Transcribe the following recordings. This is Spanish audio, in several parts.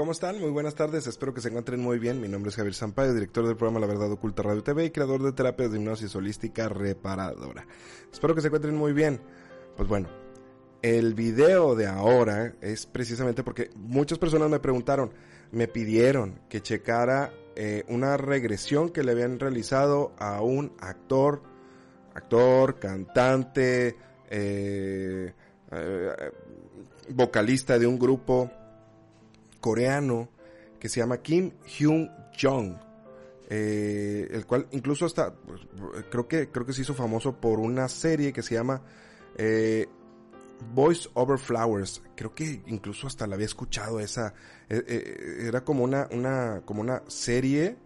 ¿Cómo están? Muy buenas tardes, espero que se encuentren muy bien. Mi nombre es Javier Sampaio, director del programa La Verdad Oculta Radio TV y creador de terapias de hipnosis holística reparadora. Espero que se encuentren muy bien. Pues bueno, el video de ahora es precisamente porque muchas personas me preguntaron, me pidieron que checara eh, una regresión que le habían realizado a un actor, actor, cantante, eh, eh, vocalista de un grupo coreano que se llama Kim Hyun Jong. el cual incluso hasta pues, creo que creo que se hizo famoso por una serie que se llama Voice Over Flowers, creo que incluso hasta la había escuchado esa, eh, eh, era como una, una, como una serie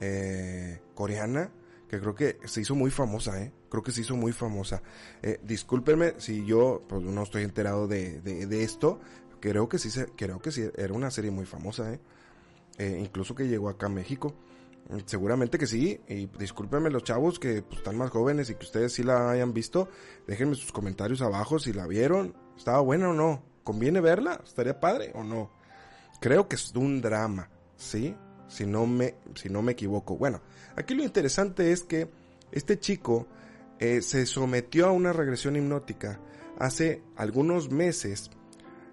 eh, coreana que creo que se hizo muy famosa, eh, creo que se hizo muy famosa. Eh, discúlpenme si yo pues, no estoy enterado de, de, esto, creo que sí, creo que sí, era una serie muy famosa, eh, eh incluso que llegó acá a México. Seguramente que sí, y discúlpenme los chavos que pues, están más jóvenes y que ustedes sí la hayan visto, déjenme sus comentarios abajo si la vieron, estaba buena o no, conviene verla, estaría padre o no. Creo que es un drama, ¿sí? Si no me, si no me equivoco. Bueno, aquí lo interesante es que este chico eh, se sometió a una regresión hipnótica hace algunos meses,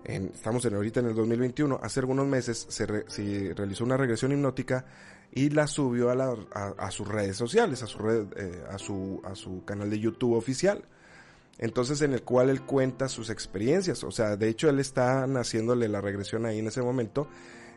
en, estamos en ahorita en el 2021, hace algunos meses se, re, se realizó una regresión hipnótica y la subió a, la, a, sus redes sociales, a su red, eh, a su, a su canal de YouTube oficial. Entonces en el cual él cuenta sus experiencias, o sea, de hecho él está haciéndole la regresión ahí en ese momento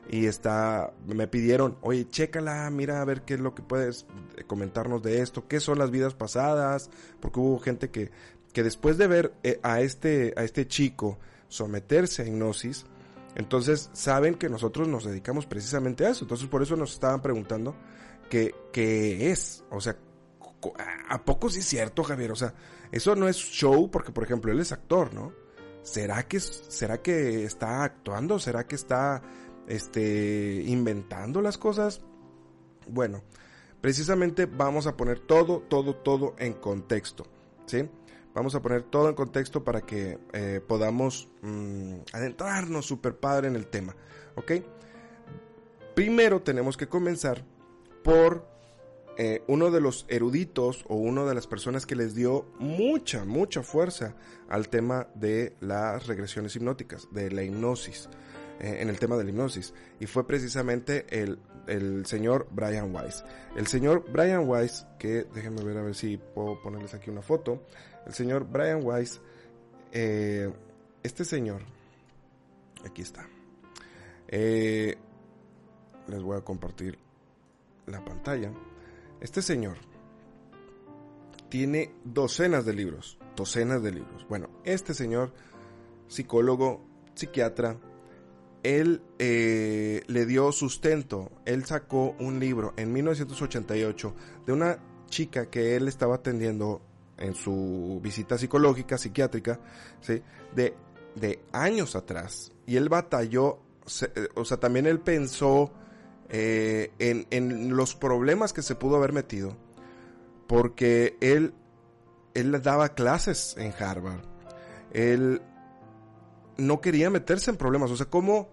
y está, me pidieron, oye, chécala, mira a ver qué es lo que puedes comentarnos de esto, qué son las vidas pasadas, porque hubo gente que, que después de ver eh, a este, a este chico someterse a hipnosis, entonces saben que nosotros nos dedicamos precisamente a eso. Entonces por eso nos estaban preguntando qué, qué es. O sea, ¿a poco sí es cierto, Javier? O sea, eso no es show porque, por ejemplo, él es actor, ¿no? ¿Será que, será que está actuando? ¿Será que está, este, inventando las cosas? Bueno, precisamente vamos a poner todo, todo, todo en contexto, ¿sí? Vamos a poner todo en contexto para que eh, podamos mmm, adentrarnos super padre en el tema, ¿ok? Primero tenemos que comenzar por eh, uno de los eruditos o una de las personas que les dio mucha, mucha fuerza al tema de las regresiones hipnóticas, de la hipnosis, eh, en el tema de la hipnosis. Y fue precisamente el, el señor Brian Weiss. El señor Brian Weiss, que déjenme ver a ver si puedo ponerles aquí una foto. El señor Brian Weiss, eh, este señor, aquí está. Eh, les voy a compartir la pantalla. Este señor tiene docenas de libros, docenas de libros. Bueno, este señor, psicólogo, psiquiatra, él eh, le dio sustento. Él sacó un libro en 1988 de una chica que él estaba atendiendo en su visita psicológica, psiquiátrica, ¿sí? de, de años atrás. Y él batalló, o sea, también él pensó eh, en, en, los problemas que se pudo haber metido, porque él, él daba clases en Harvard. Él no quería meterse en problemas. O sea, como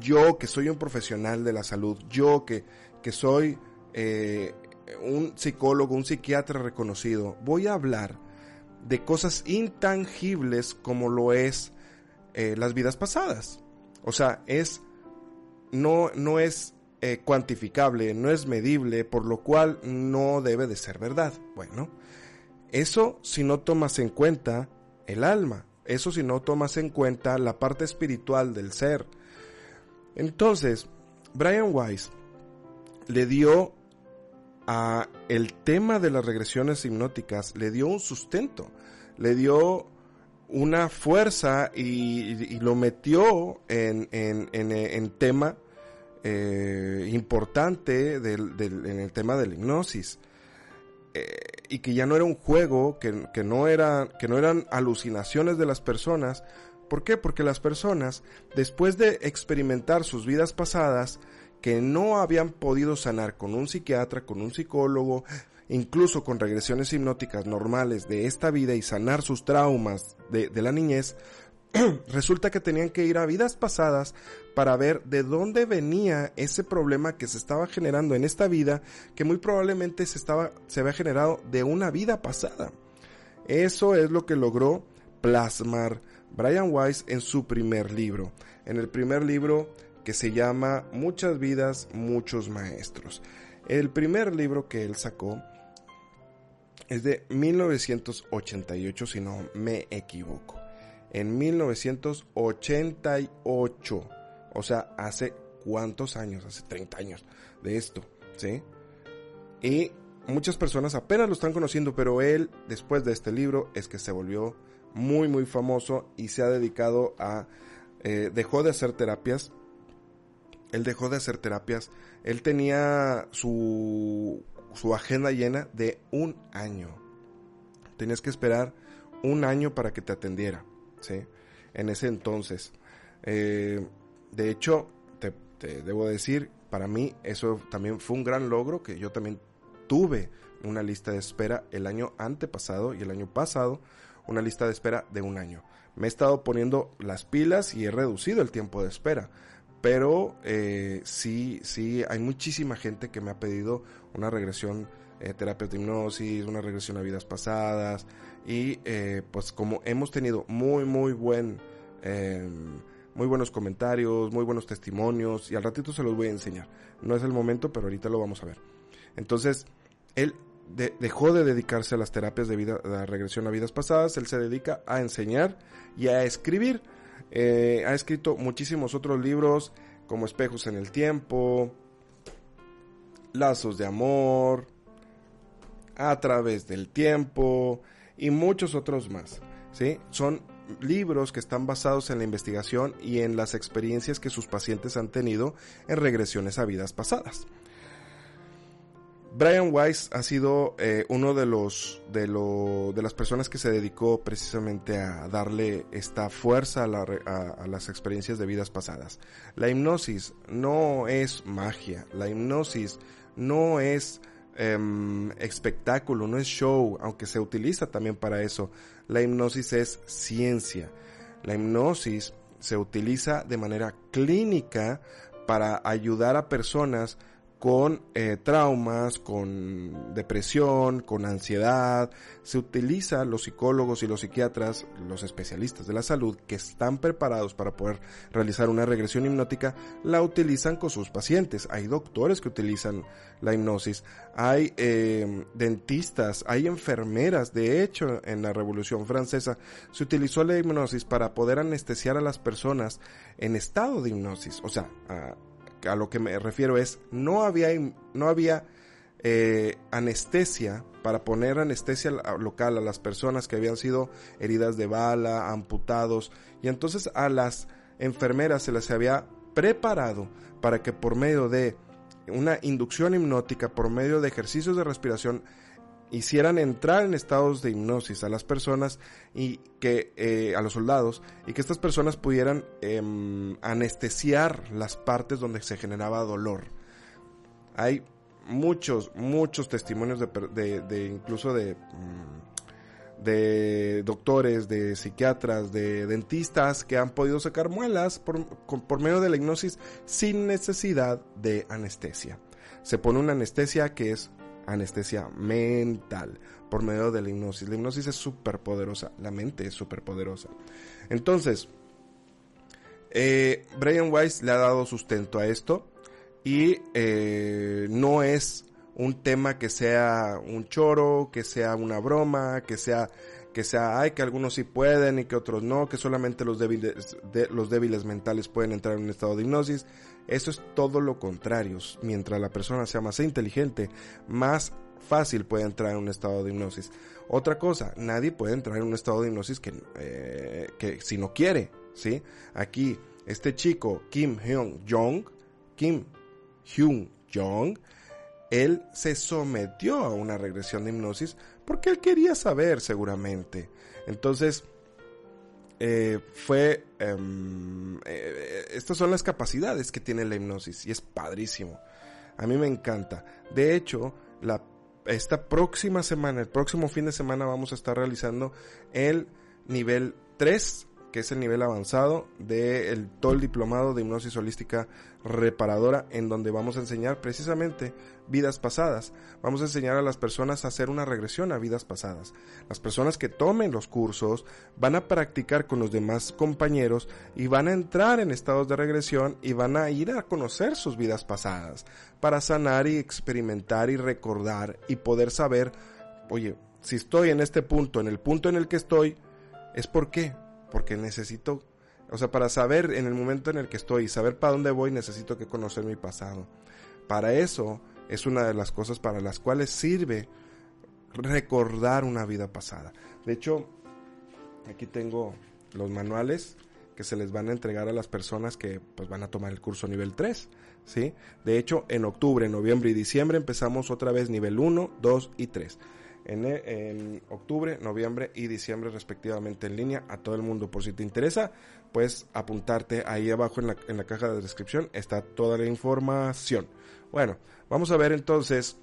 yo que soy un profesional de la salud, yo que, que soy eh, un psicólogo, un psiquiatra reconocido, voy a hablar de cosas intangibles como lo es eh, las vidas pasadas. O sea, es, no, no es eh, cuantificable, no es medible, por lo cual no debe de ser verdad. Bueno, eso si no tomas en cuenta el alma, eso si no tomas en cuenta la parte espiritual del ser. Entonces, Brian Weiss le dio a el tema de las regresiones hipnóticas, le dio un sustento, le dio una fuerza y, lo metió en, en, en, en tema eh, importante del, del, en el tema de la hipnosis. Eh, y que ya no era un juego, que, que, no era, que no eran alucinaciones de las personas. ¿Por qué? Porque las personas, después de experimentar sus vidas pasadas, que no habían podido sanar con un psiquiatra, con un psicólogo, incluso con regresiones hipnóticas normales de esta vida y sanar sus traumas de, la niñez, resulta que tenían que ir a vidas pasadas para ver de dónde venía ese problema que se estaba generando en esta vida, que muy probablemente se estaba se había generado de una vida pasada. Eso es lo que logró plasmar Brian Weiss en su primer libro. En el primer libro que se llama Muchas vidas, muchos maestros. El primer libro que él sacó es de 1988, si no me equivoco. En 1988. O sea, hace cuántos años, hace 30 años de esto, ¿sí? Y muchas personas apenas lo están conociendo, pero él, después de este libro, es que se volvió muy, muy famoso y se ha dedicado a... Eh, dejó de hacer terapias. Él dejó de hacer terapias. Él tenía su, su agenda llena de un año. Tenías que esperar un año para que te atendiera, ¿sí? En ese entonces. Eh, de hecho, te, te debo decir, para mí eso también fue un gran logro que yo también tuve una lista de espera el año antepasado y el año pasado una lista de espera de un año. Me he estado poniendo las pilas y he reducido el tiempo de espera. Pero eh, sí, sí, hay muchísima gente que me ha pedido una regresión, eh, terapia de hipnosis, una regresión a vidas pasadas. Y eh, pues como hemos tenido muy, muy buen, em, muy buenos comentarios, muy buenos testimonios, y al ratito se los voy a enseñar. No es el momento, pero ahorita lo vamos a ver. Entonces, él dejó de dedicarse a las terapias de vida, la regresión a vidas pasadas, él se dedica a enseñar y a escribir. Eh, ha escrito muchísimos otros libros como Espejos en el Tiempo, Lazos de Amor, A través del Tiempo y muchos otros más. ¿sí? Son libros que están basados en la investigación y en las experiencias que sus pacientes han tenido en regresiones a vidas pasadas. Brian Weiss ha sido eh, uno de los de, lo, de las personas que se dedicó precisamente a darle esta fuerza a, las experiencias de vidas pasadas. La hipnosis no es magia, la hipnosis no es em, espectáculo, no es show, aunque se utiliza también para eso. La hipnosis es ciencia. La hipnosis se utiliza de manera clínica para ayudar a personas con eh, traumas, con depresión, con ansiedad. Se utiliza los psicólogos y los psiquiatras, los especialistas de la salud que están preparados para poder realizar una regresión hipnótica, la utilizan con sus pacientes. Hay doctores que utilizan la hipnosis, hay eh, dentistas, hay enfermeras. De hecho, en la Revolución Francesa se utilizó la hipnosis para poder anestesiar a las personas en estado de hipnosis. O sea, a lo que me refiero es, no había, no había eh, anestesia para poner anestesia local a las personas que habían sido heridas de bala, amputados, y entonces a las enfermeras se les había preparado para que por medio de una inducción hipnótica, por medio de ejercicios de respiración, hicieran entrar en estados de hipnosis a las personas y que eh, a los soldados y que estas personas pudieran em, anestesiar las partes donde se generaba dolor. Hay muchos, muchos testimonios de, de, incluso de, mm, de doctores, de psiquiatras, de dentistas que han podido sacar muelas por, por medio de la hipnosis sin necesidad de anestesia. Se pone una anestesia que es anestesia mental por medio de la hipnosis. La hipnosis es súper poderosa, la mente es súper poderosa. Entonces, eh, Brian Weiss le ha dado sustento a esto y eh, no es un tema que sea un choro, que sea una broma, que sea que sea, ay, que algunos sí pueden y que otros no, que solamente los débiles, los débiles mentales pueden entrar en un estado de hipnosis. Eso es todo lo contrario. Mientras la persona sea más inteligente, más fácil puede entrar en un estado de hipnosis. Otra cosa, nadie puede entrar en un estado de hipnosis que, eh, que si no quiere, ¿sí? Aquí, este chico, Kim Hyun Jong, Kim Hyun Jong, él se sometió a una regresión de hipnosis porque él quería saber seguramente. Entonces, eh, fue... Em, eh, estas son las capacidades que tiene la hipnosis y es padrísimo. A mí me encanta. De hecho, esta próxima semana, el próximo fin de semana vamos a estar realizando el nivel 3 que es el nivel avanzado del todo el diplomado de hipnosis holística reparadora, en donde vamos a enseñar precisamente vidas pasadas. Vamos a enseñar a las personas a hacer una regresión a vidas pasadas. Las personas que tomen los cursos van a practicar con los demás compañeros y van a entrar en estados de regresión y van a ir a conocer sus vidas pasadas para sanar y experimentar y recordar y poder saber, oye, si estoy en este punto, en el punto en el que estoy, es por qué, porque necesito, o sea, para saber en el momento en el que estoy saber para dónde voy, necesito que conocer mi pasado. Para eso es una de las cosas para las cuales sirve recordar una vida pasada. De hecho, aquí tengo los manuales que se les van a entregar a las personas que pues, van a tomar el curso nivel 3. ¿sí? De hecho, en octubre, noviembre y diciembre empezamos otra vez nivel 1, 2 y 3 en, octubre, noviembre y diciembre respectivamente en línea a todo el mundo. Por si te interesa, puedes apuntarte ahí abajo en la, en la caja de descripción. Está toda la información. Bueno, vamos a ver entonces,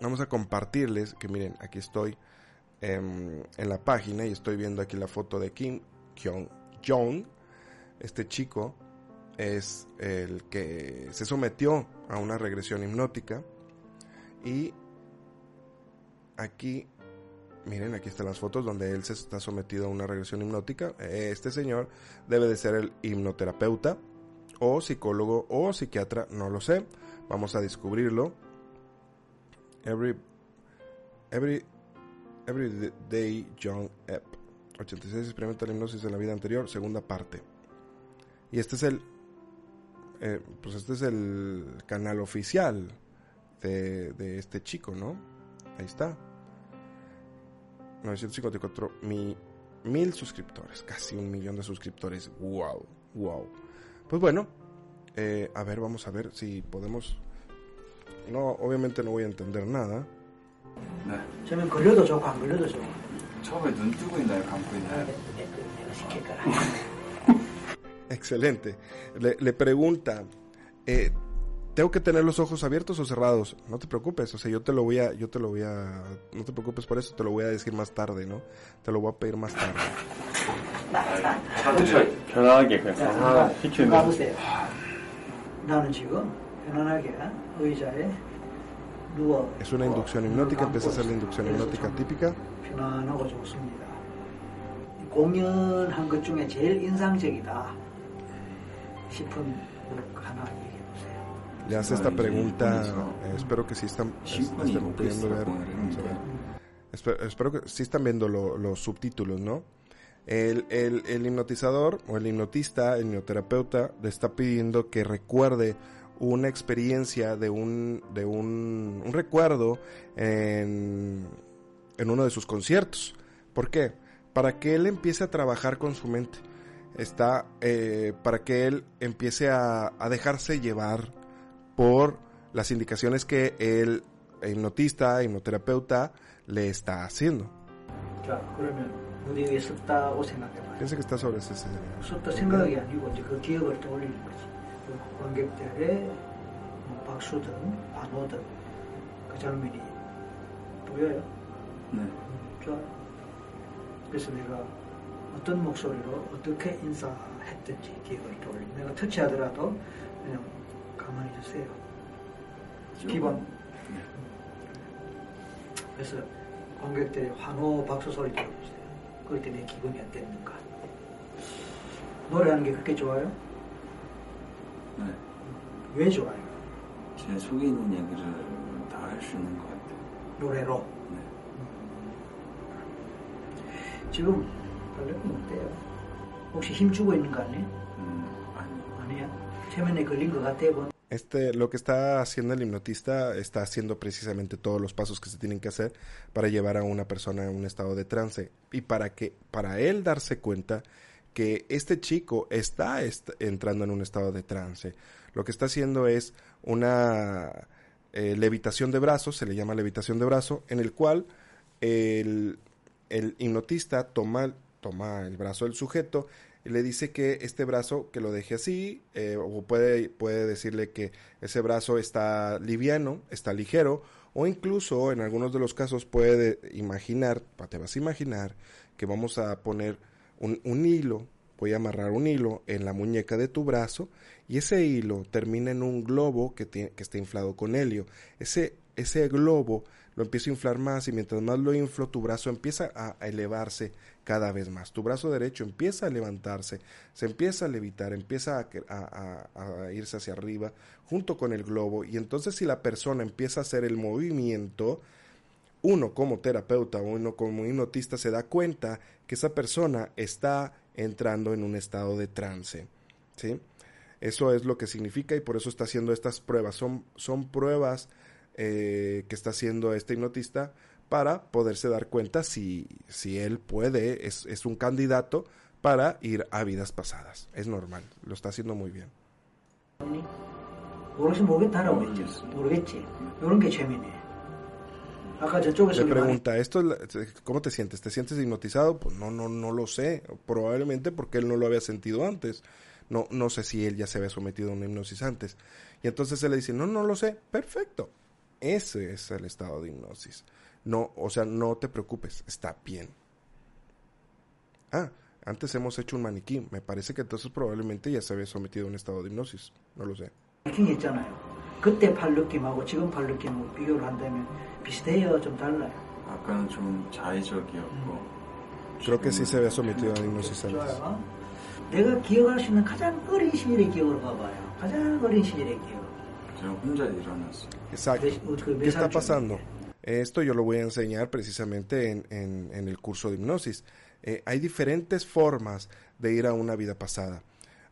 vamos a compartirles que miren, aquí estoy en, en la página y estoy viendo aquí la foto de Kim Kyung Jong. Este chico es el que se sometió a una regresión hipnótica y aquí, miren, aquí están las fotos donde él se está sometido a una regresión hipnótica. Este señor debe de ser el hipnoterapeuta o psicólogo o psiquiatra, no lo sé. Vamos a descubrirlo. Every, every, every Day Young Ep. 86 experimenta la hipnosis en la vida anterior, segunda parte. Y este es el, eh, pues este es el canal oficial de, de este chico, ¿no? Ahí está. 954 mil suscriptores. Casi un millón de suscriptores. Wow. Wow. Pues bueno. Eh, a ver, vamos a ver si podemos. No, obviamente no voy a entender nada. Excelente. Le, le pregunta, eh, tengo que tener los ojos abiertos o cerrados. No te preocupes, o sea, yo te lo voy a, yo te lo voy a, no te preocupes por eso, te lo voy a decir más tarde, ¿no? Te lo voy a pedir más tarde. Es una inducción hipnótica, empieza a hacer la inducción hipnótica típica. 공연한 것 중에 제일 인상적이다 싶은 하나 le hace esta pregunta. Eh, espero que sí están, pudiendo ver. Espero, que sí están viendo los subtítulos, ¿no? El, el, hipnotizador o el hipnotista, el hipnoterapeuta, le está pidiendo que recuerde una experiencia de un, de un, un recuerdo en, en uno de sus conciertos. ¿Por qué? Para que él empiece a trabajar con su mente. Está eh, para que él empiece a, a dejarse llevar por las indicaciones que el hipnotista, hipnoterapeuta le está haciendo. Piensa que está sobre ese escenario. 그래서 내가 어떤 목소리로 어떻게 인사했든지 기억을 떠올리 내가 터치하더라도 그냥 가만히 있으세요. 기본. 그래서 관객들이 환호 박수 소리 들어보세요. 그럴 때내 기분이 어땠는가. 노래하는 게 그렇게 좋아요? 네. 왜 좋아요? 제 속에 있는 얘기를 다 할 수 있는 것 같아요. 노래로? 네. 지금 달래는 어때요? 혹시 힘주고 있는 거 아니에요? 음, 아니요. 아니에요? 체면에 걸린 것 같아요. Este, lo que está haciendo el hipnotista está haciendo precisamente todos los pasos que se tienen que hacer para llevar a una persona en un estado de trance y para que para él darse cuenta que este chico está entrando en un estado de trance. Lo que está haciendo es una eh, levitación de brazos, se le llama levitación de brazo, en el cual el, el hipnotista toma, toma el brazo del sujeto y le dice que este brazo que lo deje así, eh, o puede, puede decirle que ese brazo está liviano, está ligero, o incluso en algunos de los casos puede imaginar, te vas a imaginar que vamos a poner un, un hilo, voy a amarrar un hilo en la muñeca de tu brazo y ese hilo termina en un globo que, tiene, que está inflado con helio. Ese, ese globo lo empiezo a inflar más y mientras más lo inflo, tu brazo empieza a elevarse cada vez más. Tu brazo derecho empieza a levantarse, se empieza a levitar, empieza a, irse hacia arriba junto con el globo y entonces si la persona empieza a hacer el movimiento, uno como terapeuta o uno como hipnotista se da cuenta que esa persona está entrando en un estado de trance. ¿sí? Eso es lo que significa y por eso está haciendo estas pruebas. Son, son pruebas eh, que está haciendo este hipnotista para poderse dar cuenta si, si él puede, es, es un candidato para ir a vidas pasadas. Es normal, lo está haciendo muy bien. Le pregunta, ¿esto ¿cómo te sientes? ¿Te sientes hipnotizado? Pues no, no, no lo sé. Probablemente porque él no lo había sentido antes. No, no sé si él ya se había sometido a una hipnosis antes. Y entonces él le dice, no, no lo sé. Perfecto. Ese es el estado de hipnosis. No, o sea, no te preocupes, está bien. Ah, antes hemos hecho un maniquí. Me parece que entonces probablemente ya se había sometido a un estado de hipnosis. No lo sé. Creo que sí se había sometido a hipnosis antes. Exacto. ¿Qué está pasando? Esto yo lo voy a enseñar precisamente en, en, el curso de hipnosis. Eh, hay diferentes formas de ir a una vida pasada.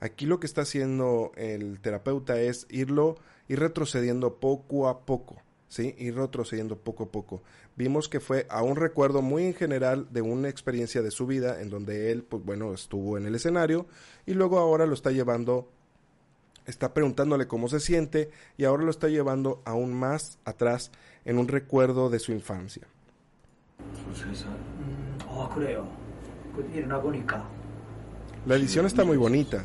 Aquí lo que está haciendo el terapeuta es irlo, ir retrocediendo poco a poco. ¿sí? Ir retrocediendo poco a poco. Vimos que fue a un recuerdo muy en general de una experiencia de su vida en donde él, pues bueno, estuvo en el escenario y luego ahora lo está llevando, está preguntándole cómo se siente y ahora lo está llevando aún más atrás en un recuerdo de su infancia. La edición está muy bonita.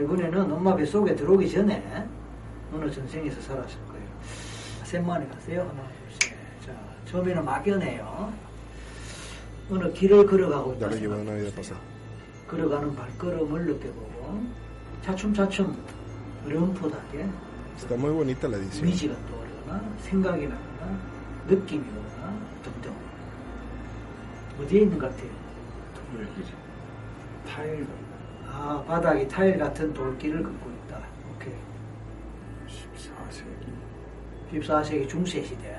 이번에는 엄마 뱃속에 들어오기 전에 어느 전생에서 살았을 거예요. 셋만에 가세요. 하나 둘 셋 자 처음에는 막연해요. 어느 길을 걸어가고 있다 걸어가는 발걸음을 느껴보고 차츰차츰 la edición. 이미지가 떠오르거나 생각이 나거나 느낌이 오거나 등등. 어디에 있는 것 같아요? 돌길 타일 아 바닥이 타일 같은 돌길을 걷고 있다 오케이 14세기 14세기 중세 시대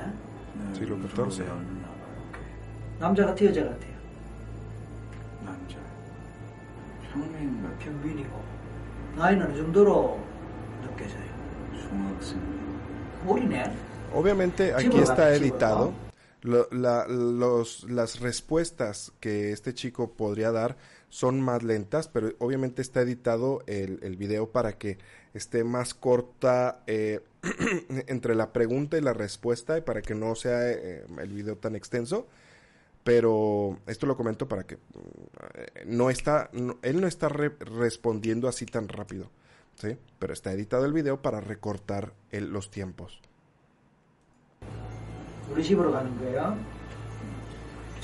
네, siglo XIV 남자 같아요 여자 같아요? 남자 평민 같아 평민이고 나이는 어느 정도로 느껴져요? 중학생. 어리네. Obviamente aquí está editado. Lo, la, los, las respuestas que este chico podría dar son más lentas, pero obviamente está editado el, el video para que esté más corta eh, entre la pregunta y la respuesta y para que no sea eh, el video tan extenso pero esto lo comento para que eh, no está, él no está respondiendo así tan rápido, ¿sí? Pero está editado el video para recortar los tiempos.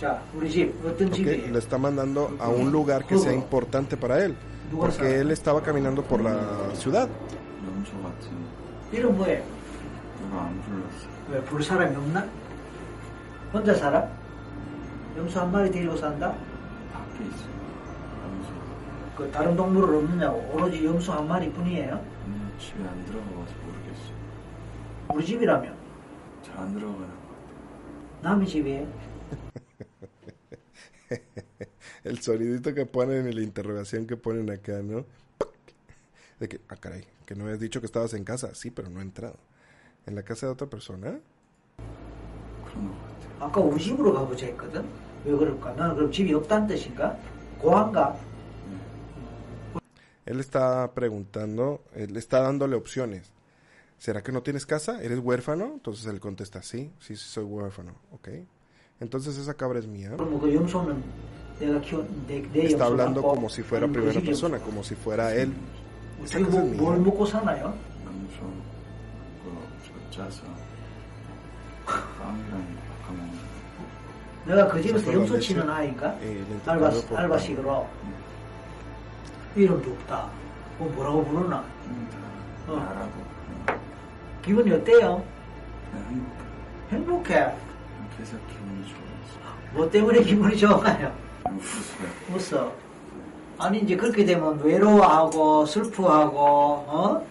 Okay, le está mandando a un lugar que sea importante para él, porque él estaba caminando por la ciudad. 그 다른 동물은 없느냐고. 오로지 염소 한 마리뿐이에요? 음, 집에 안 들어가봐서 모르겠어. 우리 집이라면? 잘안 같아. 남의 집이에요? el sonidito que ponen en la interrogación que ponen acá, ¿no? De que, ah, caray, que no habías dicho que estabas en casa. Sí, pero no he entrado. ¿En la casa de otra persona? 그런 것 같아요. 아까 우리 집으로 가보자 했거든. 왜 그럴까? 나는 그럼 집이 없다는 뜻인가? 고한가? Él está preguntando, él está dándole opciones. ¿Será que no tienes casa? ¿Eres huérfano? Entonces él contesta, sí, sí, sí soy huérfano. Ok. Entonces esa cabra es mía. Está hablando como si fuera primera persona, como si fuera él. Esa cosa es 행복해. 계속 기분이 좋아서 뭐 때문에 기분이 좋아요? 웃어요 웃어. 아니 이제 그렇게 되면 외로워하고 슬프하고 어?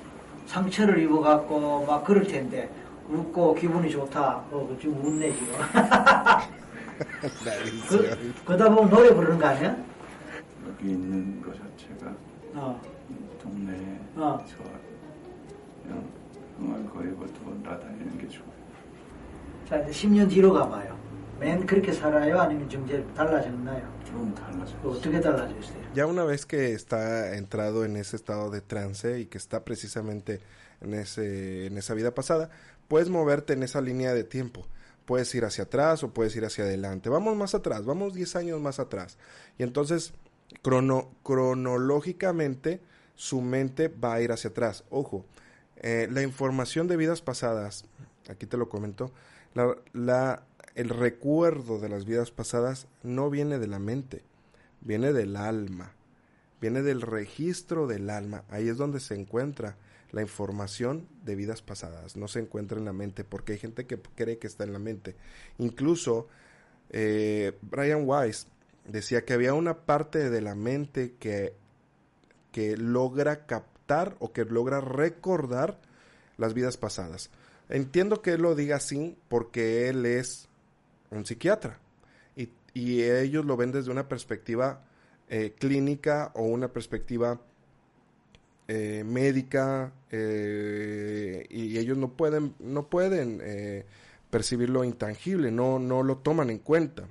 상처를 입어갖고 막 그럴 텐데 웃고 기분이 좋다. 어, 그 지금 웃네 지금. 그, 그러다 보면 노래 부르는 거 아니야? 여기 있는 거 자체가 어. 이 동네에 어. 좋아요 그냥 흥얼거리고 돌아다니는 게 좋아요 자 이제 10년 뒤로 가봐요. 맨 그렇게 살아요? 아니면 좀 이제 달라졌나요? 좀 달라져요 그 어떻게 달라졌어요? Ya una vez que está entrado en ese estado de trance y que está precisamente en, ese, en esa vida pasada, puedes moverte en esa línea de tiempo. Puedes ir hacia atrás o puedes ir hacia adelante. Vamos más atrás, vamos 10 años más atrás. Y entonces, crono, cronológicamente, su mente va a ir hacia atrás. Ojo, eh, la información de vidas pasadas, aquí te lo comento, la, el recuerdo de las vidas pasadas no viene de la mente, viene del alma, viene del registro del alma. Ahí es donde se encuentra la información de vidas pasadas, no se encuentra en la mente, porque hay gente que cree que está en la mente. Incluso eh, Brian Weiss decía que había una parte de la mente que, que logra captar o que logra recordar las vidas pasadas. Entiendo que él lo diga así porque él es un psiquiatra y, y ellos lo ven desde una perspectiva eh, clínica o una perspectiva eh, médica eh, y ellos no pueden no pueden eh, percibir lo intangible no no lo toman en cuenta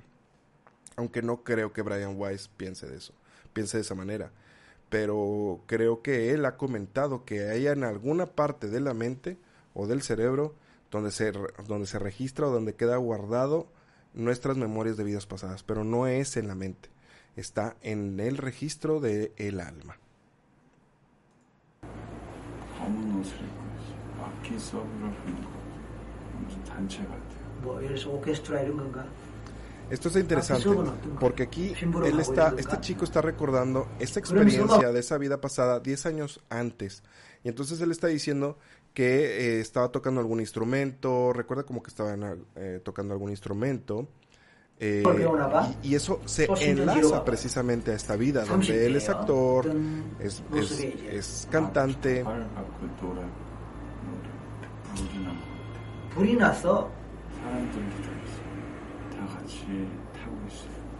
aunque no creo que Brian Weiss piense de eso piense de esa manera pero creo que él ha comentado que hay en alguna parte de la mente o del cerebro donde se, donde se registra o donde queda guardado nuestras memorias de vidas pasadas, pero no es en la mente, está en el registro del el alma. Esto es interesante porque aquí él está, este chico está recordando esta experiencia de esa vida pasada 10 años antes. Y entonces él está diciendo que eh, estaba tocando algún instrumento, recuerda como que estaban eh, tocando algún instrumento. Eh, y, eso se enlaza precisamente a esta vida, donde él es actor, es, es, es cantante.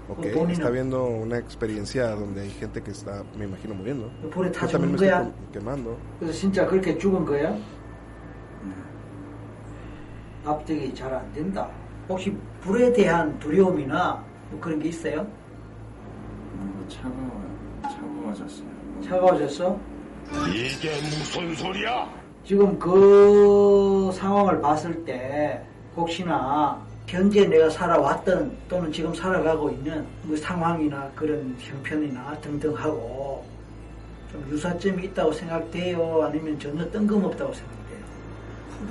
Ok, está viendo una experiencia donde hay gente que está, me imagino, muriendo. Yo también me estoy quemando. 납득이 잘 안 된다. 혹시 불에 대한 두려움이나 뭐 그런 게 있어요? 뭔가 차가워요 차가워졌어요 차가워졌어? 이게 무슨 소리야? 지금 그 상황을 봤을 때 혹시나 현재 내가 살아왔던 또는 지금 살아가고 있는 그 상황이나 그런 형편이나 등등하고 좀 유사점이 있다고 생각돼요? 아니면 전혀 뜬금없다고 생각돼요? 불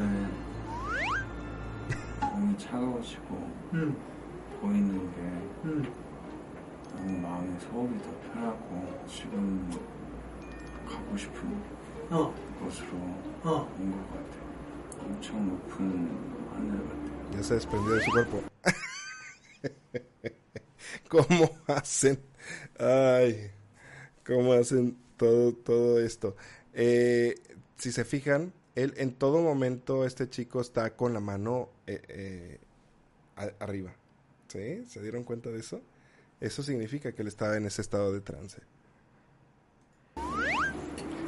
에 너무 차가워지고 음, 보이는 게 음. 너무 마음의 소울이 더 편하고 지금 가고 싶은 어, 곳으로 어. 온것 같아요. 엄청 높은 하늘 같아요. Ya se desprendió de su cuerpo. ¿Cómo hacen? Ay, ¿cómo hacen todo, todo esto? Eh, si se fijan, él en todo momento, este chico está con la mano eh, eh, arriba. ¿Sí? ¿Se dieron cuenta de eso? eso significa que él estaba en ese estado de trance.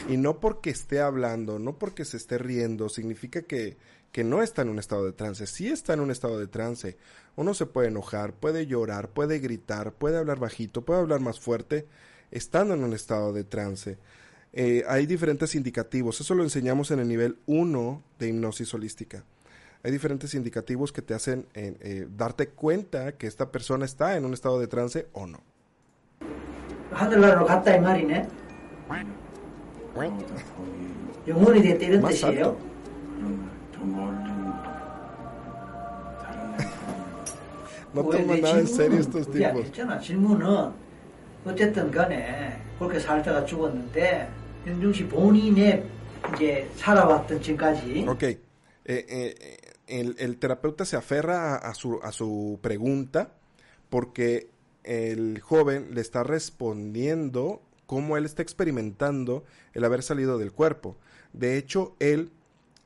Y no porque esté hablando, no porque se esté riendo, significa que, que no está en un estado de trance. Sí está en un estado de trance. Uno se puede enojar, puede llorar, puede gritar, puede hablar bajito, puede hablar más fuerte, estando en un estado de trance. Eh, hay diferentes indicativos, eso lo enseñamos en el nivel 1 de hipnosis holística. Hay diferentes indicativos que te hacen eh, eh, darte cuenta que esta persona está en un estado de trance o no. Más alto. no toman nada en serio estos tipos. 아니잖아. 질문은 어쨌든 간에 그렇게 살다가 죽었는데 윤중씨 본인의 이제 살아왔던 지금까지 Ok. Eh, eh, el, el terapeuta se aferra a, a su, a su pregunta porque el joven le está respondiendo cómo él está experimentando el haber salido del cuerpo. De hecho, él,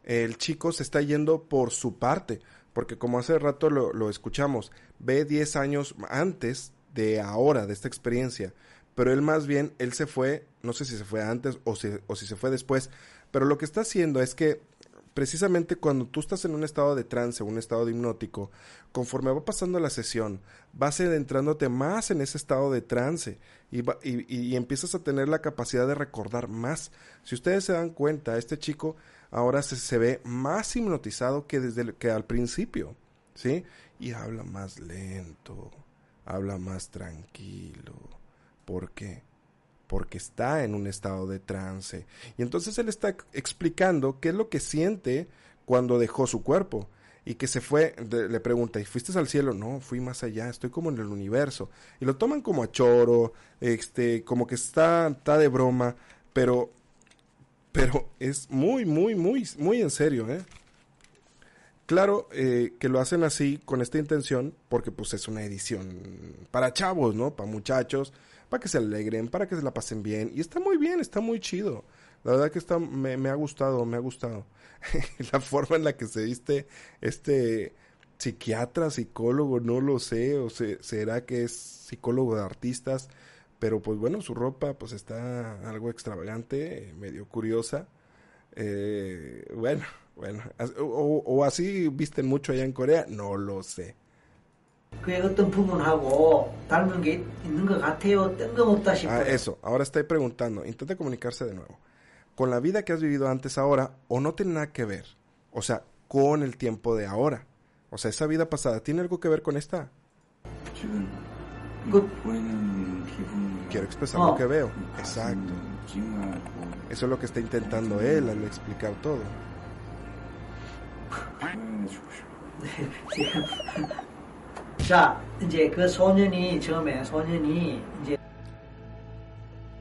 el chico se está yendo por su parte, porque como hace rato lo, lo escuchamos, ve 10 años antes de ahora, de esta experiencia. Pero él más bien, él se fue, no sé si se fue antes o si, o si se fue después, pero lo que está haciendo es que precisamente cuando tú estás en un estado de trance, un estado de hipnótico, conforme va pasando la sesión, vas adentrándote más en ese estado de trance y, va- y- y empiezas a tener la capacidad de recordar más. Si ustedes se dan cuenta, este chico ahora se, se ve más hipnotizado que desde que al principio, ¿sí? Y habla más lento, habla más tranquilo. ¿Por qué? porque está en un estado de trance. Y entonces él está explicando qué es lo que siente cuando dejó su cuerpo y que se fue, le pregunta, ¿y fuiste al cielo? No, fui más allá, estoy como en el universo. Y lo toman como a choro, este, como que está, está de broma, pero, pero es muy, muy, muy, muy en serio, ¿eh? Claro eh, que lo hacen así con esta intención porque pues es una edición para chavos, ¿no? Para muchachos, para que se alegren, para que se la pasen bien. Y está muy bien, está muy chido. La verdad que está, me, ha gustado, me ha gustado. la forma en la que se viste este psiquiatra, psicólogo, no lo sé, o se- será que es psicólogo de artistas, pero pues bueno, su ropa pues está algo extravagante, medio curiosa. Eh, bueno, bueno, o- o así visten mucho allá en Corea, no lo sé 그의 어떤 부분하고 닮은 게 있는 것 같아요. 뜬금없다 싶어요. Ah, eso, ahora estoy preguntando, intenta comunicarse de nuevo. Con la vida que has vivido antes ahora, o no tiene nada que ver, o sea, con el tiempo de ahora. O sea, esa vida pasada, ¿tiene algo que ver con esta? 지금 그- 보이는 기분 Quiero expresar Oh. lo que veo. Exacto. 찡하고 Eso es lo que está intentando él al explicar todo. 표현해주고 싶어 자, 이제 그 소년이 처음에 소년이 이제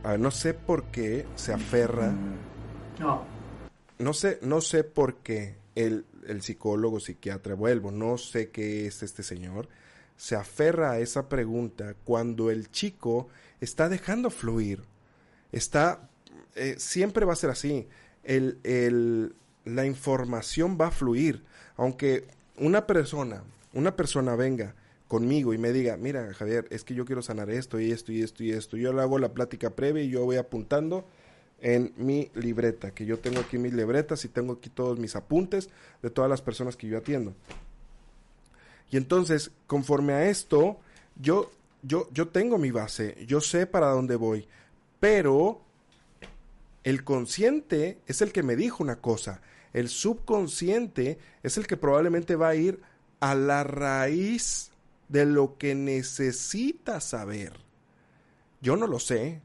A ver, no sé por qué se aferra 음, 어, no sé, no sé por qué el, el psicólogo, psiquiatra, vuelvo, no sé qué es este señor, se aferra a esa pregunta cuando el chico está dejando fluir. Está, eh, siempre va a ser así. El, el- la información va a fluir. Aunque una persona, una persona venga conmigo y me diga, mira Javier, es que yo quiero sanar esto y esto y esto y esto. Yo le hago la plática previa y yo voy apuntando en mi libreta, que yo tengo aquí mis libretas y tengo aquí todos mis apuntes de todas las personas que yo atiendo. Y entonces, conforme a esto, yo, yo, yo tengo mi base, yo sé para dónde voy, pero el consciente es el que me dijo una cosa, el subconsciente es el que probablemente va a ir a la raíz de lo que necesita saber. Yo no lo sé,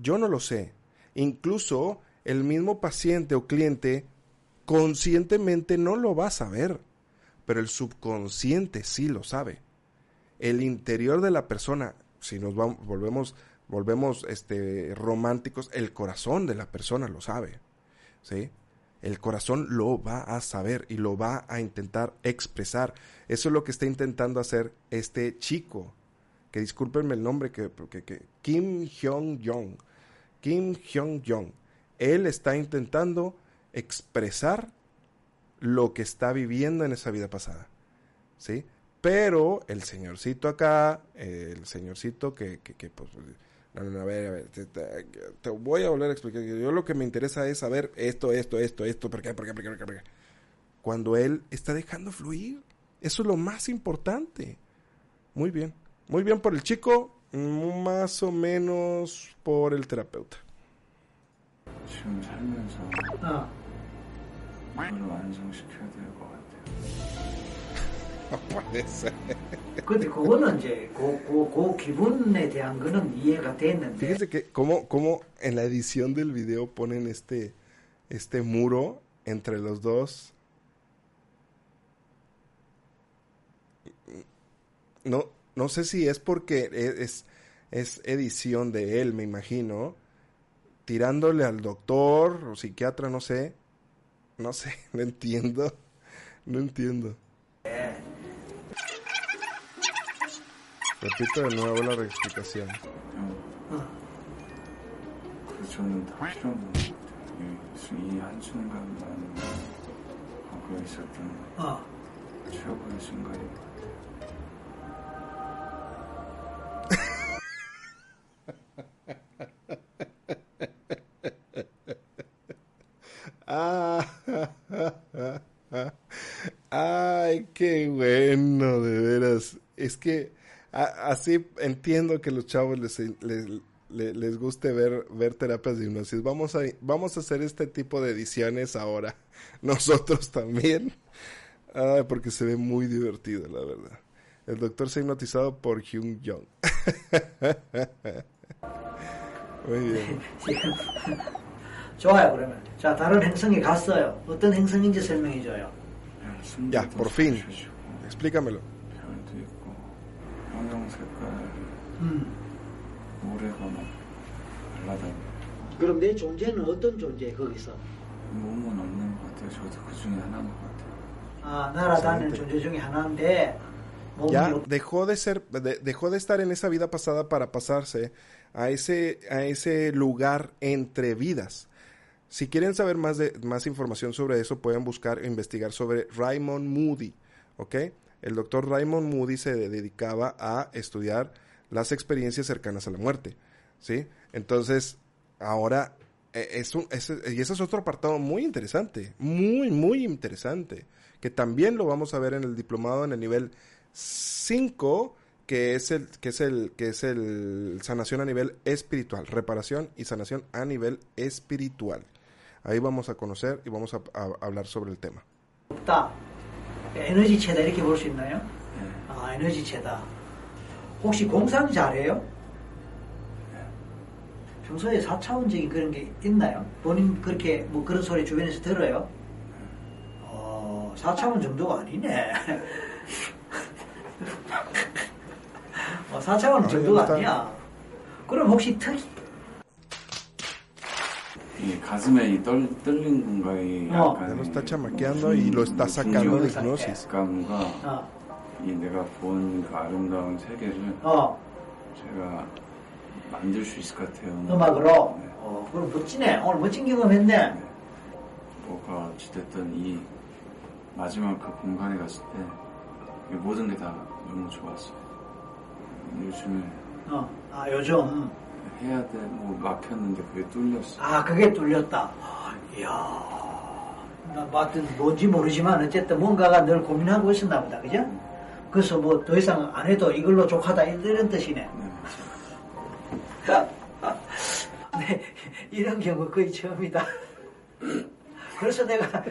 yo no lo sé. Incluso el mismo paciente o cliente conscientemente no lo va a saber, pero el subconsciente sí lo sabe. El interior de la persona, si nos vamos, volvemos, volvemos este, románticos, el corazón de la persona lo sabe. ¿sí? El corazón lo va a saber y lo va a intentar expresar. Eso es lo que está intentando hacer este chico. Que discúlpenme el nombre, que, que, Kim Hyung-jong. Kim Hyung-jong. Él está intentando expresar lo que está viviendo en esa vida pasada. ¿Sí? Pero el señorcito acá, el señorcito que, que, que pues, no, no, a ver, a ver, te, te- te voy a volver a explicar. Yo lo que me interesa es saber esto, esto, esto, esto, ¿por qué, por qué, por qué, por qué, por qué? Cuando él está dejando fluir. Eso es lo más importante. Muy bien. Muy bien por el chico, más o menos por el terapeuta puede ser. 근데 그거는 이제 그, 그, 그 기분에 대한 거는 이해가 됐는데 Fíjense que cómo, cómo en la edición del video ponen este, este muro entre los dos. No, no sé si es porque e- es, es edición de él, me imagino. Tirándole al doctor o psiquiatra, no sé. No sé, no entiendo. No entiendo. Repito de nuevo la explicación. Ah, ay, qué bueno, de veras. Es que a- así entiendo que los chavos les, les, le- les guste ver, ver terapias de hipnosis. Vamos a, vamos a hacer este tipo de ediciones ahora. Nosotros también. Ay, porque se ve muy divertido, la verdad. El doctor se ha hipnotizado por Hyun Jong. muy bien. 좋아요 그러면 자 다른 행성에 갔어요 어떤 행성인지 설명해줘요 그냥 숨도 Ya, por fin. 쉬시고 Explícamelo. 별도 있고 형형 색깔 음. 모래가 막 날라다니고 그럼 내 존재는 어떤 존재 거기서 몸은 없는 것 같아요. 저도 그 중에 하나인 것 같아요. 아 날아다니는 Excelente. 존재 중에 하나인데 몸이 ya 없- dejó de ser de- dejó de estar en esa vida pasada para pasarse a ese a ese lugar entre vidas si quieren saber más de más información sobre eso pueden buscar e investigar sobre Raymond Moody ¿ok? El doctor Raymond Moody se de- dedicaba a estudiar las experiencias cercanas a la muerte sí entonces ahora eh, es un, y ese es otro apartado muy interesante muy muy interesante que también lo vamos a ver en el diplomado en el nivel 5 que es el que es el que es el sanación a nivel espiritual, reparación y sanación a nivel espiritual. Ahí vamos a conocer y vamos a, hablar sobre el tema. 에너지체다 이렇게 볼 수 있나요? 네. 아 에너지체다 혹시 공상 잘해요? 평소에 4차원적인 그런 게 있나요? 본인 그렇게 뭐 그런 소리 주변에서 들어요? 어, 4차원 정도가 아니네. 어, 4차원 정도가 일단- 아니야. 그럼 혹시 특이, 이 가슴에 이 떨, 떨린 공간이 어. 약간 lo está chamaqueando y lo está sacando de hipnosis. 감과 어, 이 내가 본 그 아름다운 세계를 어, 제가 만들 수 있을 것 같아요. 음악으로? 네. 어, 그럼 멋지네. 오늘 멋진 경험했네. 네. 뭐가 어찌됐든 이 마지막 그 공간에 갔을 때이 모든 게 다 너무 좋았어요. 요즘에 어, 아, 요즘. 해야 돼 뭐 막혔는데 그게 뚫렸어. 아, 그게 뚫렸다. 이야. 나 하여튼 뭔지 모르지만 어쨌든 뭔가가 늘 고민하고 있었나 보다. 그죠? 그래서 뭐 더 이상 안 해도 이걸로 족하다 이런 뜻이네. 네. 네, 이런 경우 거의 처음이다. 그래서 내가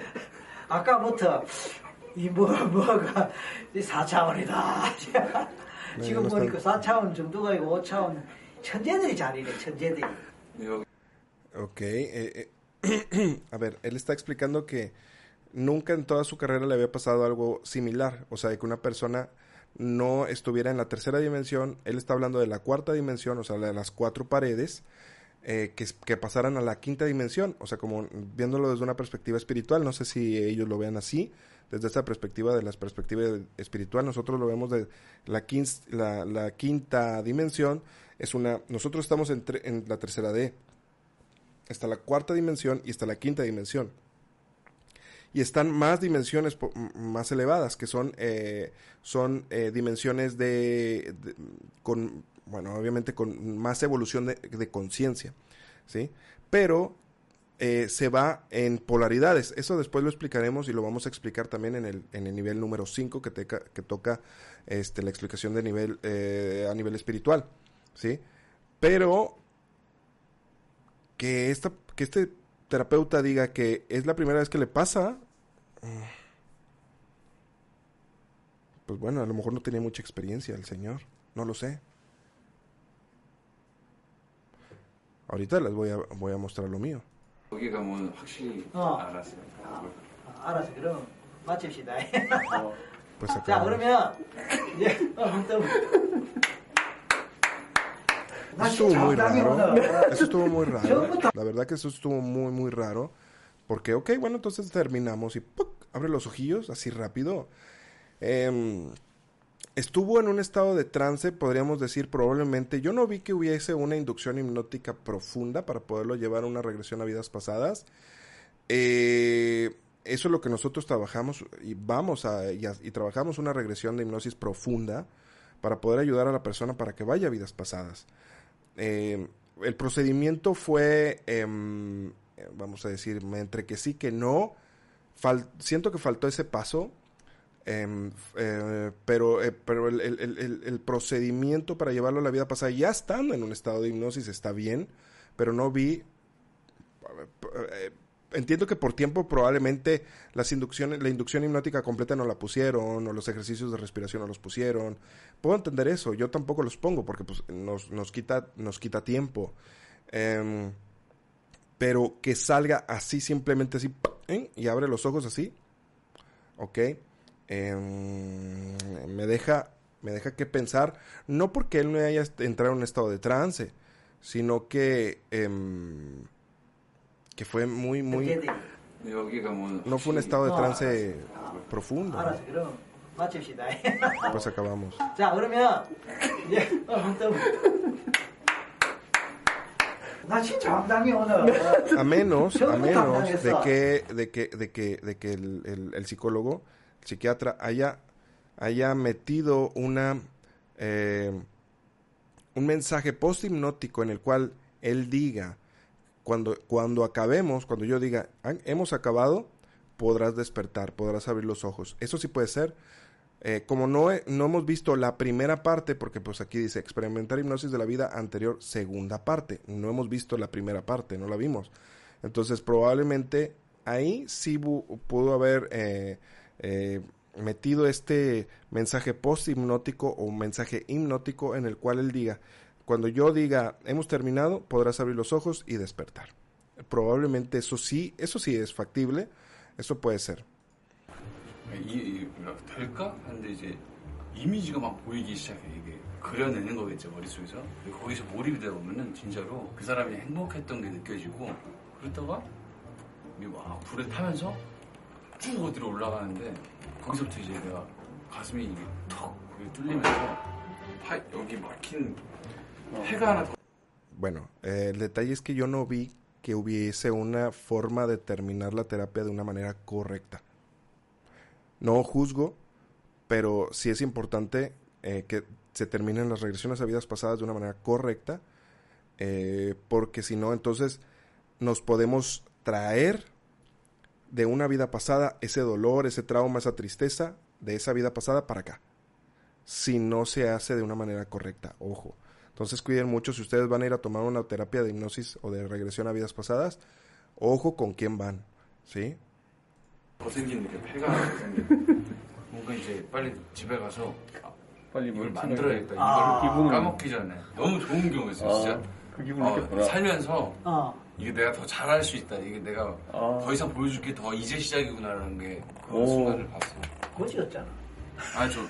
아까부터 이 뭐, 뭐가 4차원이다. 지금 네, 보니까 4차원 정도가 아니고 5차원 천재들이 자리래, 천재들이. 여기 Ok. eh, eh, a ver, él está explicando que nunca en toda su carrera le había pasado algo similar. O sea, de que una persona no estuviera en la tercera dimensión. Él está hablando de la cuarta dimensión, o sea, de las cuatro paredes. eh, que, que pasaran a la quinta dimensión, o sea, como viéndolo desde una perspectiva espiritual, no sé si ellos lo vean así, desde esta perspectiva de la perspectiva espiritual, nosotros lo vemos de la, quin- la, la quinta dimensión, es una, nosotros estamos en, tre- en la tercera D, está la cuarta dimensión y está la quinta dimensión. y están más dimensiones más elevadas, que son, eh, son eh, dimensiones de, con, bueno, obviamente con más evolución de, de conciencia, ¿sí? Pero eh, se va en polaridades. Eso después lo explicaremos y lo vamos a explicar también en el, en el nivel número 5 que, que toca este, la explicación de nivel eh, a nivel espiritual, ¿sí? Pero que, esta, que este terapeuta diga que es la primera vez que le pasa, pues bueno, a lo mejor no tenía mucha experiencia el señor, no lo sé. Ahorita les voy a, voy a mostrar lo mío. Pues acá. Eso estuvo muy raro. Eso estuvo muy raro. La verdad que eso estuvo muy, muy raro. Porque, ok, bueno, entonces terminamos y ¡puc! abre los ojillos así rápido. Em, estuvo en un estado de trance, podríamos decir probablemente. Yo no vi que hubiese una inducción hipnótica profunda para poderlo llevar a una regresión a vidas pasadas. Eh, eso es lo que nosotros trabajamos y vamos a y, a, y, trabajamos una regresión de hipnosis profunda para poder ayudar a la persona para que vaya a vidas pasadas. Eh, el procedimiento fue, eh, vamos a decir, entre que sí que no. Siento que faltó ese paso, em, eh, pero, eh, pero el- el procedimiento para llevarlo a la vida pasada, ya estando en un estado de hipnosis, está bien, pero no vi eh, entiendo que por tiempo probablemente las inducciones, la inducción hipnótica completa no la pusieron, o los ejercicios de respiración no los pusieron. Puedo entender eso, yo tampoco los pongo porque pues, nos, nos, quita, nos quita tiempo. Em, pero que salga así, simplemente así, ¿eh? y abre los ojos así, ok, Em, me deja, me deja que pensar, no porque él no haya entrado en un estado de trance, sino que, em, que fue muy, muy... No fue un estado de trance profundo. ¿no? Pues acabamos. A menos, a menos de que, de que, de que, de que el, el, el psicólogo, el psiquiatra haya, haya metido una eh, un mensaje post hipnótico en el cual él diga cuando, cuando acabemos, cuando yo diga, "Ah, hemos acabado, podrás despertar, podrás abrir los ojos. Eso sí puede ser. Eh, como no, no hemos visto la primera parte, porque pues aquí dice experimentar hipnosis de la vida anterior, segunda parte. No hemos visto la primera parte, no la vimos. Entonces probablemente ahí sí pudo haber eh, eh, metido este mensaje post hipnótico o mensaje hipnótico en el cual él diga, cuando yo diga hemos terminado, podrás abrir los ojos y despertar. Probablemente eso sí, eso sí es factible, eso puede ser. 이, 될까? 하는데 이제 이미지가 막 보이기 시작해 이게 그려내는 거겠죠 머릿속에서 거기서 몰입이 되다 보면은 진짜로 그 사람이 행복했던 게 느껴지고 그러다가 막 불에 타면서 쭉 어디로 올라가는데 거기서부터 이제 내가 가슴이 이게 턱 뚫리면서 파, 여기 막힌 Bueno, eh, el detalle es que yo no vi que hubiese una forma de terminar la terapia de una manera correcta. No juzgo, pero sí es importante eh, que se terminen las regresiones a vidas pasadas de una manera correcta, eh, porque si no, entonces nos podemos traer de una vida pasada ese dolor, ese trauma, esa tristeza de esa vida pasada para acá. Si no se hace de una manera correcta, ojo. Entonces cuiden mucho si ustedes van a ir a tomar una terapia de hipnosis o de regresión a vidas pasadas, ojo con quién van, ¿sí? 더 생기는 게 폐가 뭔가 이제 빨리 집에 가서 아, 빨리 뭘 만들어야겠다 아. 이걸 기분을- 까먹기 전에 너무 좋은 경우였어요 진짜 아, 그 어. 살면서 어. 이게 내가 더 잘할 수 있다. 이게 내가 아. 더 이상 보여줄 게 더 이제 시작이구나라는 게그 오. 순간을 봤어. 거지였잖아. 아니 저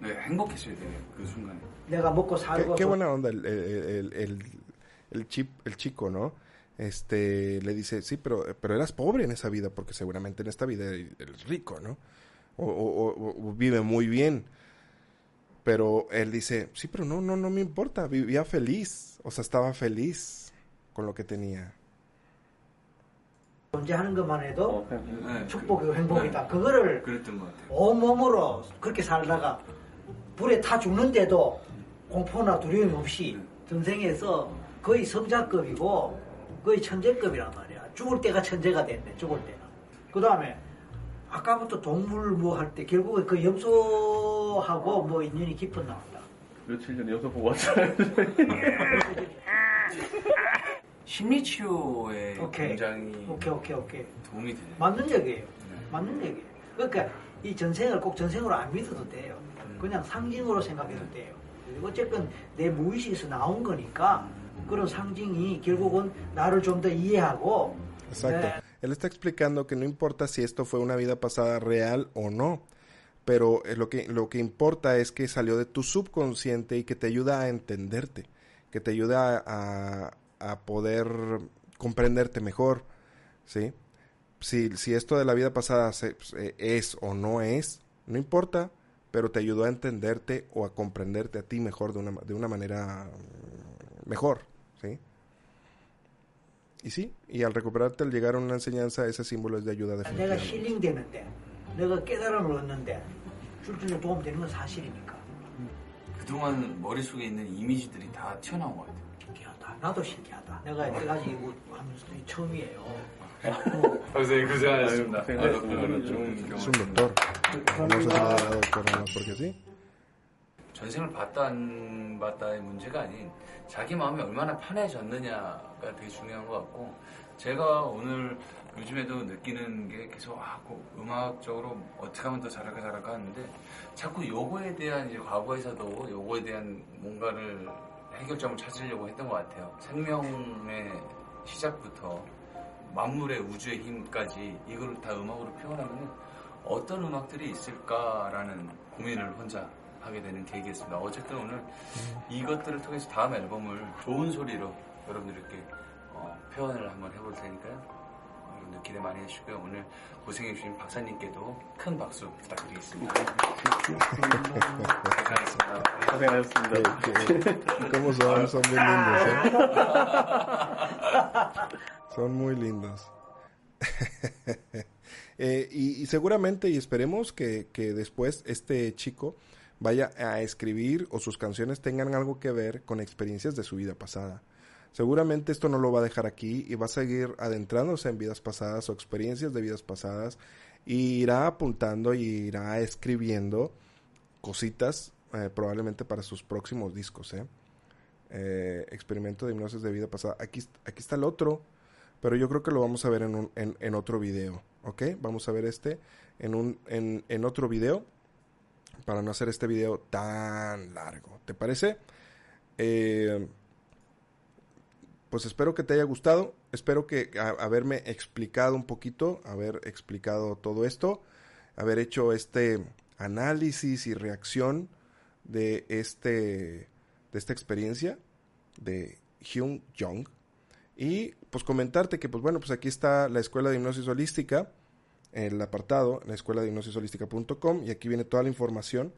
네, 행복했어요 되게 그 순간에. 내가 먹고 Qué, 살고 qué buena onda el, el, el- el- el chip, el chico, ¿no? Este le dice, sí, pero, pero eras pobre en esa vida, porque seguramente en esta vida eres rico, ¿no? O, o- o- o vive muy bien. Pero él dice, sí, pero no, no, no me importa, vivía feliz, o sea, estaba feliz con lo que tenía. 존재하는 것만 해도 어, 그냥 네, 축복이고 그- 행복이다. 네, 그거를 그랬던 것 같아요. 온몸으로 그렇게 살다가 불에 타 죽는데도 공포나 두려움 없이 전생에서 거의 성자급이고 거의 천재급이란 말이야. 죽을 때가 천재가 됐네. 죽을 때는. 그 다음에 아까부터 동물 뭐 할 때 결국에 그 염소하고 뭐 인연이 깊은 나왔다. 며칠 전에 여서 보고 왔잖아요. 심리 치료에 오케이. 굉장히 오케이 오케이 오케이. 도움이 되네요. 맞는 얘기예요. 맞는 얘기예요. 그러니까 이 전생을 꼭 전생으로 안 믿어도 돼요. 그냥 상징으로 생각해도 돼요. 어쨌든 내 무의식에서 나온 거니까 그런 상징이 결국은 나를 좀 더 이해하고 Exacto. 네. Él está explicando que no importa si esto fue una vida pasada real o no, pero eh, lo que, lo que importa es que salió de tu subconsciente y que te ayuda a entenderte, que te ayuda a, a poder comprenderte mejor, ¿sí? Si, si esto de la vida pasada se- eh, es o no es, no importa, pero te ayudó a entenderte o a comprenderte a ti mejor de una, de una manera mm, mejor, ¿sí? Y sí, y al recuperarte, al llegar a una enseñanza, ese símbolo es de ayuda 내가 definitivamente. 힐링되는데 내가 깨달음을 얻는데 실질적으로 도움되는 건 사실이니까 그동안 머릿속에 있는 이미지들이 다 튀어나온 것 같아요. 신기하다. 나도 신기하다. 내가 여태까지 이거 하면서 처음이에요. 선생님 고생하셨습니다. 고생하셨습니다. nada más porque sí. 전생을 봤다 안 봤다의 문제가 아닌 자기 마음이 얼마나 편해졌느냐가 되게 중요한 것 같고 제가 오늘 요즘에도 느끼는 게 계속 아, 그 음악적으로 어떻게 하면 더 잘할까 잘할까 하는데 자꾸 요거에 대한 이제 과거에서도 요거에 대한 뭔가를 해결점을 찾으려고 했던 것 같아요. 생명의 시작부터 만물의 우주의 힘까지 이걸 다 음악으로 표현하면 어떤 음악들이 있을까라는 고민을 혼자 하게 되는 계기였습니다. 어쨌든 오늘 이것들을 통해서 다음 앨범을 좋은 소리로 여러분들께 어, 표현을 한번 해볼 테니까요. 어, 여러분들 기대 많이 해주시고요. 오늘 고생해주신 박사님께도 큰 박수 부탁드리겠습니다. 감사합니다. 고생하셨습니다. ¿Cómo son? Son bien lindos, ¿eh? Son muy lindos. Eh, y, seguramente y esperemos que, que después este chico vaya a escribir o sus canciones tengan algo que ver con experiencias de su vida pasada. Seguramente esto no lo va a dejar aquí y va a seguir adentrándose en vidas pasadas o experiencias de vidas pasadas y irá apuntando y irá escribiendo cositas eh, probablemente para sus próximos discos. ¿eh? Eh, experimento de hipnosis de vida pasada. Aquí, aquí está el otro, pero yo creo que lo vamos a ver en, un- en, en otro video. ¿Ok? Vamos a ver este en, un, en, en otro video para no hacer este video tan largo. ¿Te parece? Eh, pues espero que te haya gustado. Espero que haberme explicado un poquito, haber explicado todo esto, haber hecho este análisis y reacción de este de esta experiencia de Hyun Jong y pues comentarte que pues bueno, pues aquí está la escuela de hipnosis holística, el apartado, la escuela de hipnosis holística.com y aquí viene toda la información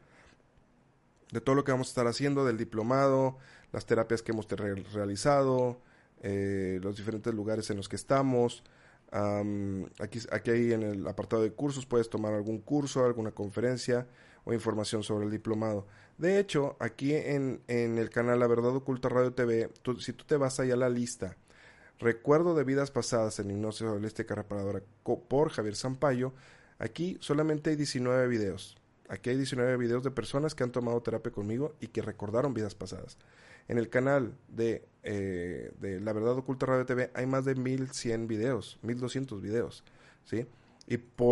de todo lo que vamos a estar haciendo, del diplomado, las terapias que hemos realizado, eh, los diferentes lugares en los que estamos. Am, aquí, aquí ahí en el apartado de cursos puedes tomar algún curso, alguna conferencia o información sobre el diplomado. De hecho, aquí en, en el canal La Verdad Oculta Radio TV, si tú te vas ahí a la lista, Recuerdo de vidas pasadas en hipnosis holística reparadora por Javier Sampaio, aquí solamente hay 19 videos. Aquí hay 19 videos de personas que han tomado terapia conmigo y que recordaron vidas pasadas. En el canal de, eh, de La Verdad Oculta Radio TV hay más de 1100 videos, 1200 videos, ¿sí? Y por